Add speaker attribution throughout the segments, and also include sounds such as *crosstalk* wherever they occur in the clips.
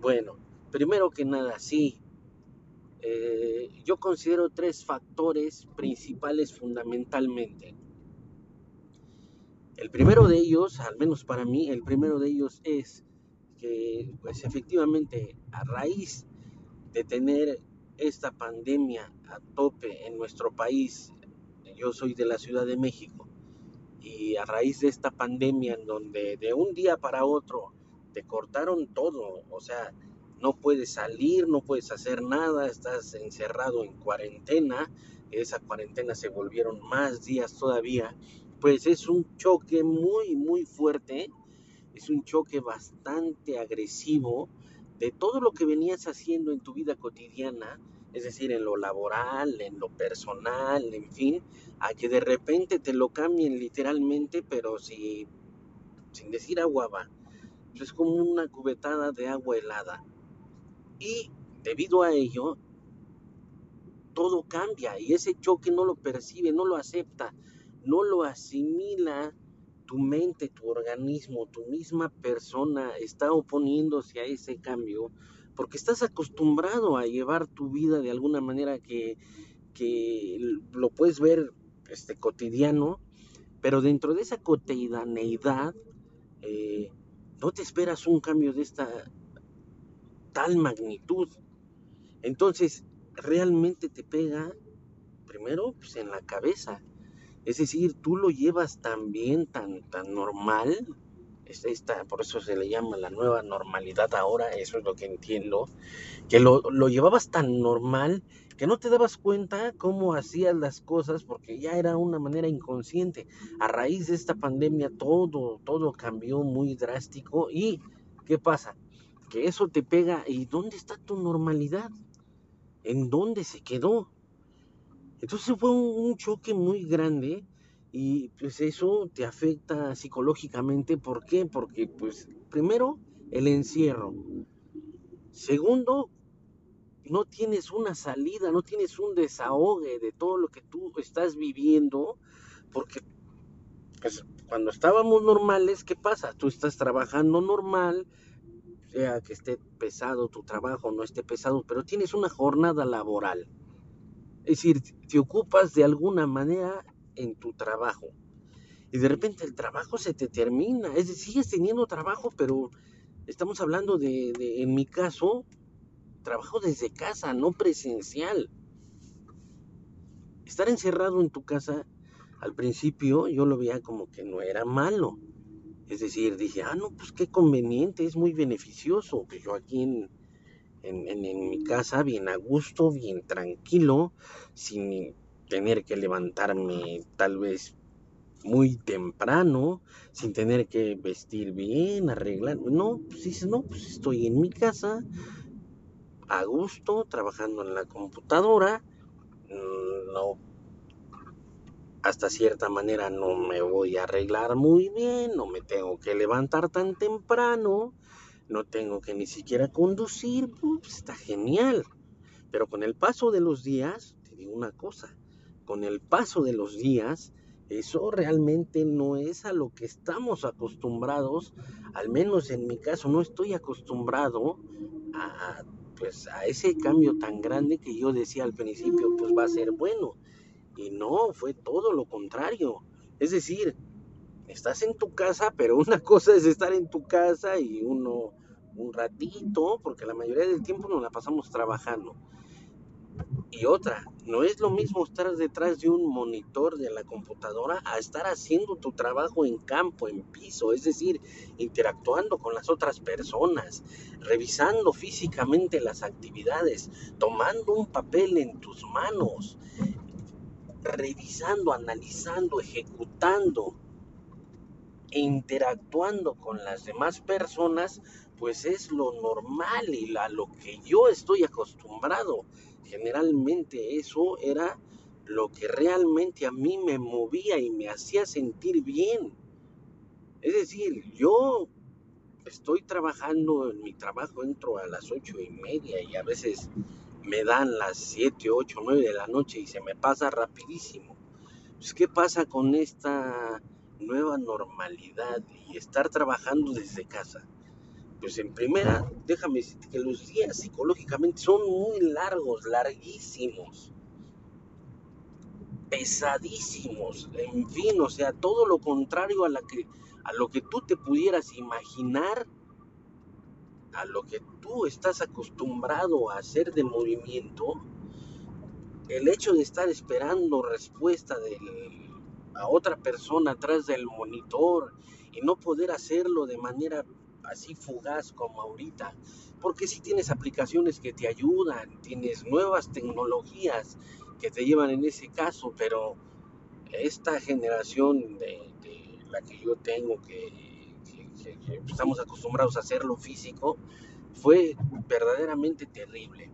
Speaker 1: Bueno, primero que nada, sí. eh, yo considero tres factores principales fundamentalmente. El primero de ellos, al menos para mí, el primero de ellos es que, pues efectivamente, a raíz de tener esta pandemia a tope en nuestro país, yo soy de la Ciudad de México, y a raíz de esta pandemia en donde de un día para otro te cortaron todo, o sea, no puedes salir, no puedes hacer nada, estás encerrado en cuarentena, esa cuarentena se volvieron más días todavía, pues es un choque muy, muy fuerte, es un choque bastante agresivo de todo lo que venías haciendo en tu vida cotidiana, es decir, en lo laboral, en lo personal, en fin, a que de repente te lo cambien literalmente, pero si, sin decir agua va. Es como una cubetada de agua helada. Y debido a ello, todo cambia y ese choque no lo percibe, no lo acepta, no lo asimila tu mente, tu organismo, tu misma persona está oponiéndose a ese cambio porque estás acostumbrado a llevar tu vida de alguna manera que, que lo puedes ver este, cotidiano, pero dentro de esa cotidianeidad eh, no te esperas un cambio de esta tal magnitud. Entonces, realmente te pega primero pues, en la cabeza. Es decir, tú lo llevas tan bien, tan, tan normal. Esta, por eso se le llama la nueva normalidad ahora, eso es lo que entiendo. Que lo, lo llevabas tan normal que no te dabas cuenta cómo hacías las cosas porque ya era una manera inconsciente. A raíz de esta pandemia todo, todo cambió muy drástico y ¿qué pasa? Que eso te pega y ¿dónde está tu normalidad? ¿En dónde se quedó? Entonces fue un, choque muy grande y pues eso te afecta psicológicamente. ¿Por qué? Porque pues primero el encierro. Segundo, no tienes una salida, no tienes un desahogue de todo lo que tú estás viviendo, porque pues, cuando estábamos normales, ¿qué pasa? Tú estás trabajando normal, sea que esté pesado tu trabajo, no esté pesado, pero tienes una jornada laboral. Es decir, te ocupas de alguna manera en tu trabajo. Y de repente el trabajo se te termina. Es decir, sigues teniendo trabajo, pero estamos hablando de, en mi caso, trabajo desde casa, no presencial. Estar encerrado en tu casa, al principio yo lo veía como que no era malo. Es decir, dije, ah, no, pues qué conveniente, es muy beneficioso. que yo aquí en, en, mi casa, bien a gusto, bien tranquilo, sin tener que levantarme tal vez muy temprano, sin tener que vestir bien, arreglar. No, pues dices, no, pues estoy en mi casa, a gusto, trabajando en la computadora, mm, no, hasta cierta manera no me voy a arreglar muy bien, no me tengo que levantar tan temprano, no tengo que ni siquiera conducir, pues está genial. Pero con el paso de los días, te digo una cosa, con el paso de los días, eso realmente no es a lo que estamos acostumbrados, al menos en mi caso no estoy acostumbrado a pues a ese cambio tan grande que yo decía al principio, pues va a ser bueno. Y no, fue todo lo contrario. Es decir, estás en tu casa, pero una *laughs* cosa es estar en tu casa y uno un ratito, porque la mayoría del tiempo nos la pasamos trabajando. Y otra, no es lo mismo estar detrás de un monitor de la computadora a estar haciendo tu trabajo en campo, en piso, es decir, interactuando con las otras personas, revisando físicamente las actividades, tomando un papel en tus manos, revisando, analizando, ejecutando e interactuando con las demás personas, pues es lo normal y a lo que yo estoy acostumbrado generalmente eso era lo que realmente a mí me movía y me hacía sentir bien. Es decir, yo estoy trabajando en mi trabajo, entro a las ocho y media y a veces me dan las siete, ocho, nueve de la noche y se me pasa rapidísimo. Pues, ¿qué pasa con esta nueva normalidad y estar trabajando desde casa? Pues en primera, déjame decirte que los días psicológicamente son muy largos, larguísimos, pesadísimos, en fin, o sea, todo lo contrario a, la que, a lo que tú te pudieras imaginar, a lo que tú estás acostumbrado a hacer de movimiento, el hecho de estar esperando respuesta de a otra persona atrás del monitor y no poder hacerlo de manera así fugaz como ahorita, porque si tienes aplicaciones que te ayudan, tienes nuevas tecnologías que te llevan en ese caso, pero esta generación de, la que yo tengo, que, estamos acostumbrados a hacerlo físico, fue verdaderamente terrible.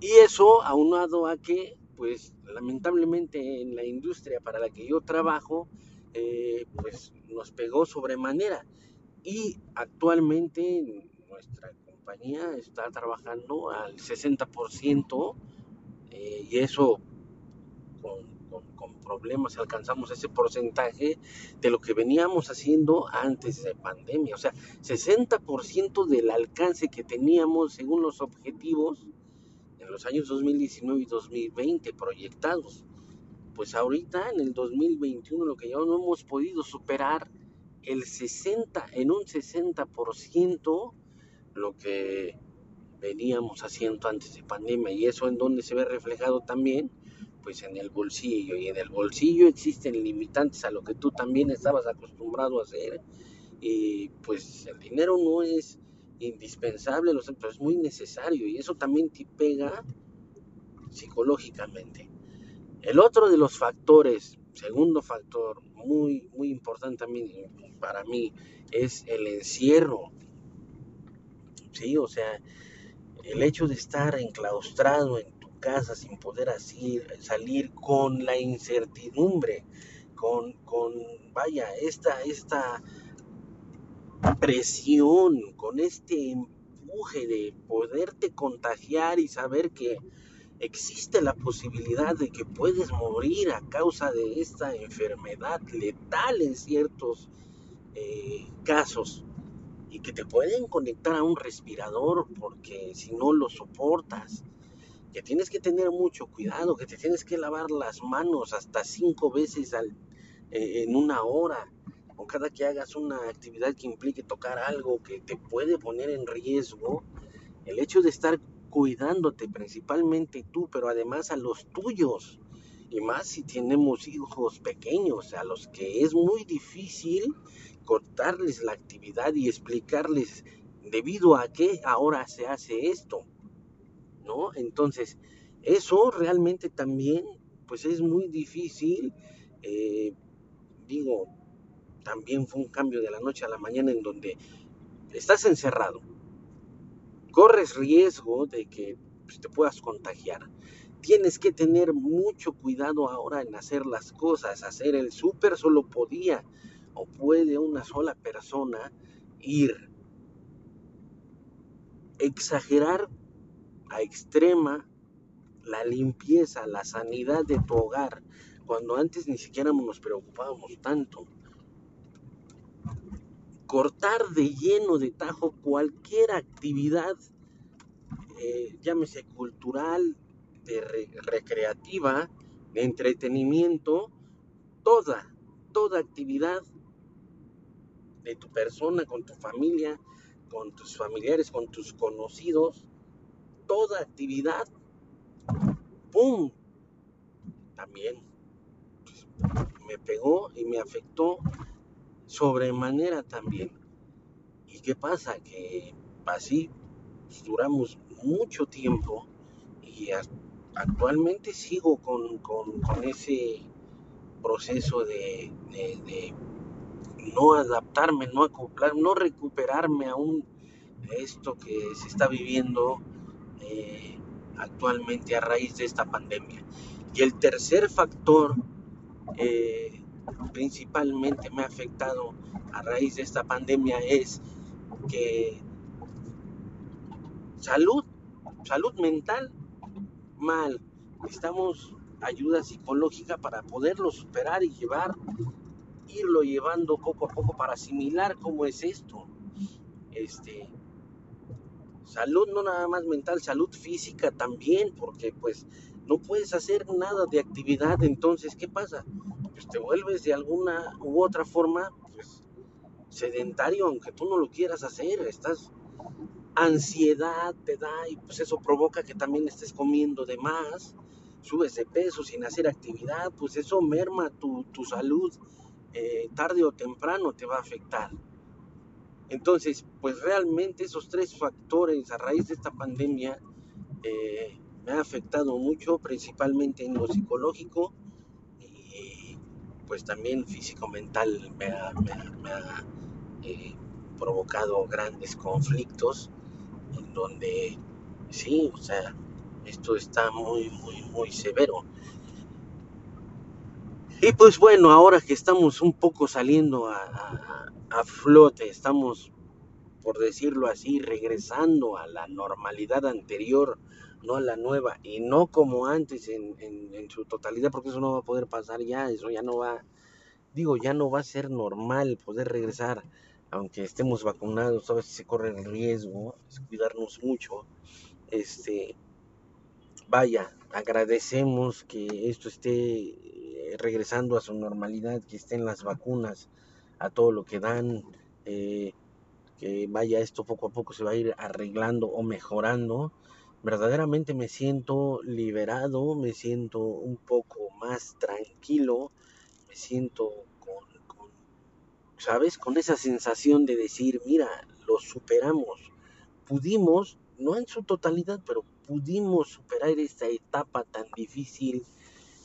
Speaker 1: Y eso aunado a que, pues lamentablemente en la industria para la que yo trabajo, eh, pues nos pegó sobremanera. Y actualmente nuestra compañía está trabajando al 60% eh, y eso con, con, problemas alcanzamos ese porcentaje de lo que veníamos haciendo antes de pandemia. O sea, 60% del alcance que teníamos según los objetivos los años 2019 y 2020 proyectados. Pues ahorita en el 2021 lo que ya no hemos podido superar el 60, en un 60% lo que veníamos haciendo antes de pandemia. Y eso en donde se ve reflejado también pues en el bolsillo. Y en el bolsillo existen limitantes a lo que tú también estabas acostumbrado a hacer. Y pues el dinero no es indispensable, pero es muy necesario. Y eso también te pega psicológicamente. El otro de los factores, segundo factor muy, muy importante también para mí, es el encierro. Sí, o sea, el hecho de estar enclaustrado en tu casa sin poder así, salir con la incertidumbre, con, con vaya, esta, esta presión, con este empuje de poderte contagiar y saber que existe la posibilidad de que puedes morir a causa de esta enfermedad letal en ciertos eh, casos y que te pueden conectar a un respirador porque si no lo soportas, que tienes que tener mucho cuidado, que te tienes que lavar las manos hasta cinco veces al, eh, en una hora, o cada que hagas una actividad que implique tocar algo que te puede poner en riesgo, el hecho de estar cuidándote principalmente tú, pero además a los tuyos, y más si tenemos hijos pequeños, a los que es muy difícil cortarles la actividad y explicarles debido a qué ahora se hace esto, ¿no? Entonces, eso realmente también, pues es muy difícil, eh, digo, también fue un cambio de la noche a la mañana en donde estás encerrado, corres riesgo de que pues, te puedas contagiar. Tienes que tener mucho cuidado ahora en hacer las cosas. Hacer el súper solo podía o puede una sola persona ir. Exagerar a extrema la limpieza, la sanidad de tu hogar, cuando antes ni siquiera nos preocupábamos tanto cortar de lleno de tajo cualquier actividad, eh, llámese cultural, de recreativa, de entretenimiento, toda, toda actividad de tu persona, con tu familia, con tus familiares, con tus conocidos, toda actividad, ¡pum! También pues, me pegó y me afectó sobremanera también. ¿Y qué pasa? Que así duramos mucho tiempo y actualmente sigo con, ese proceso de, no adaptarme, no acoplar, no recuperarme aún de esto que se está viviendo eh, actualmente a raíz de esta pandemia. Y el tercer factor eh, principalmente me ha afectado a raíz de esta pandemia es que salud, salud mental, mal. Necesitamos ayuda psicológica para poderlo superar y llevar, irlo llevando poco a poco para asimilar cómo es esto. este, salud no nada más mental, salud física también, porque pues no puedes hacer nada de actividad, entonces, ¿qué pasa? Pues te vuelves de alguna u otra forma, pues, sedentario, aunque tú no lo quieras hacer, estás ansiedad te da y pues eso provoca que también estés comiendo de más, subes de peso sin hacer actividad, pues eso merma tu, salud, eh, tarde o temprano te va a afectar. Entonces, pues realmente esos tres factores a raíz de esta pandemia eh, me ha afectado mucho, principalmente en lo psicológico pues también físico-mental me ha, eh, provocado grandes conflictos en donde sí, o sea, esto está muy, muy, muy severo. Y pues bueno, ahora que estamos un poco saliendo a, a flote, estamos, por decirlo así, regresando a la normalidad anterior, no la nueva, y no como antes en, en, su totalidad, porque eso no va a poder pasar ya, eso ya no va, digo, ya no va a ser normal poder regresar, aunque estemos vacunados, a veces se corre el riesgo, es cuidarnos mucho, este, vaya, agradecemos que esto esté regresando a su normalidad, que estén las vacunas, a todo lo que dan, eh, que vaya esto poco a poco se va a ir arreglando o mejorando. Verdaderamente me siento liberado, me siento un poco más tranquilo, me siento con, ¿sabes? Con esa sensación de decir, mira, lo superamos, pudimos, no en su totalidad, pero pudimos superar esta etapa tan difícil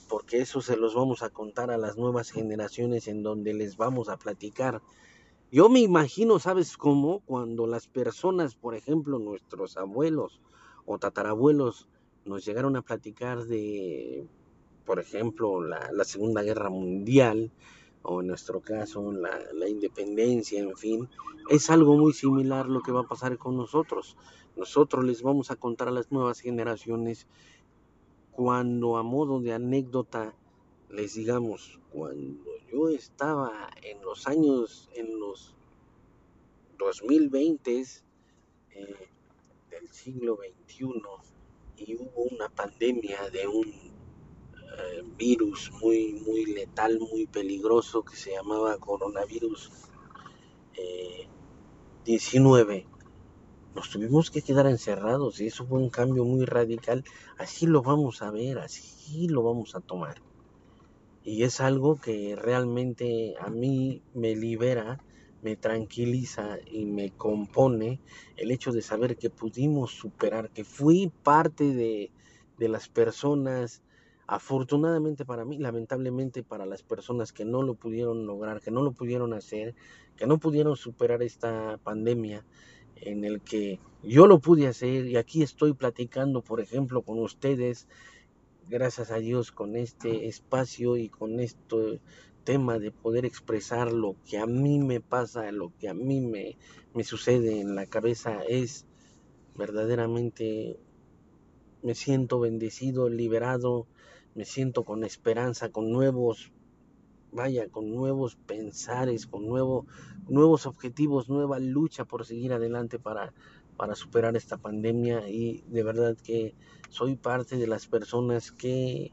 Speaker 1: porque eso se los vamos a contar a las nuevas generaciones en donde les vamos a platicar. Yo me imagino, ¿sabes cómo? Cuando las personas, por ejemplo, nuestros abuelos o tatarabuelos, nos llegaron a platicar de, por ejemplo, la, Segunda Guerra Mundial, o en nuestro caso la, la, independencia, en fin, es algo muy similar lo que va a pasar con nosotros. Nosotros les vamos a contar a las nuevas generaciones cuando a modo de anécdota les digamos, cuando yo estaba en los años, en los 2020 eh, del siglo XXI y hubo una pandemia de un eh, virus muy, muy letal, muy peligroso que se llamaba coronavirus 19 eh, nos tuvimos que quedar encerrados y eso fue un cambio muy radical. Así lo vamos a ver, así lo vamos a tomar. Y es algo que realmente a mí me libera, me tranquiliza y me compone el hecho de saber que pudimos superar, que fui parte de, de las personas, afortunadamente para mí, lamentablemente para las personas que no lo pudieron lograr, que no lo pudieron hacer, que no pudieron superar esta pandemia en el que yo lo pude hacer y aquí estoy platicando, por ejemplo, con ustedes, gracias a Dios, con este espacio y con este tema de poder expresar lo que a mí me pasa, lo que a mí me, me sucede en la cabeza, es verdaderamente, me siento bendecido, liberado, me siento con esperanza, con nuevos vaya, con nuevos pensares, con nuevo, nuevos objetivos, nueva lucha por seguir adelante para, para superar esta pandemia. Y de verdad que soy parte de las personas que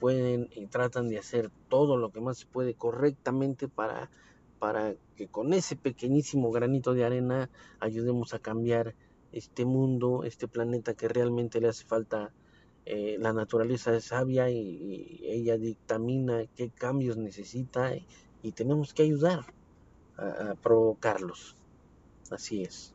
Speaker 1: pueden y tratan de hacer todo lo que más se puede correctamente para, para que con ese pequeñísimo granito de arena ayudemos a cambiar este mundo, este planeta que realmente le hace falta eh, la naturaleza es sabia y, ella dictamina qué cambios necesita y, tenemos que ayudar a provocarlos. Así es.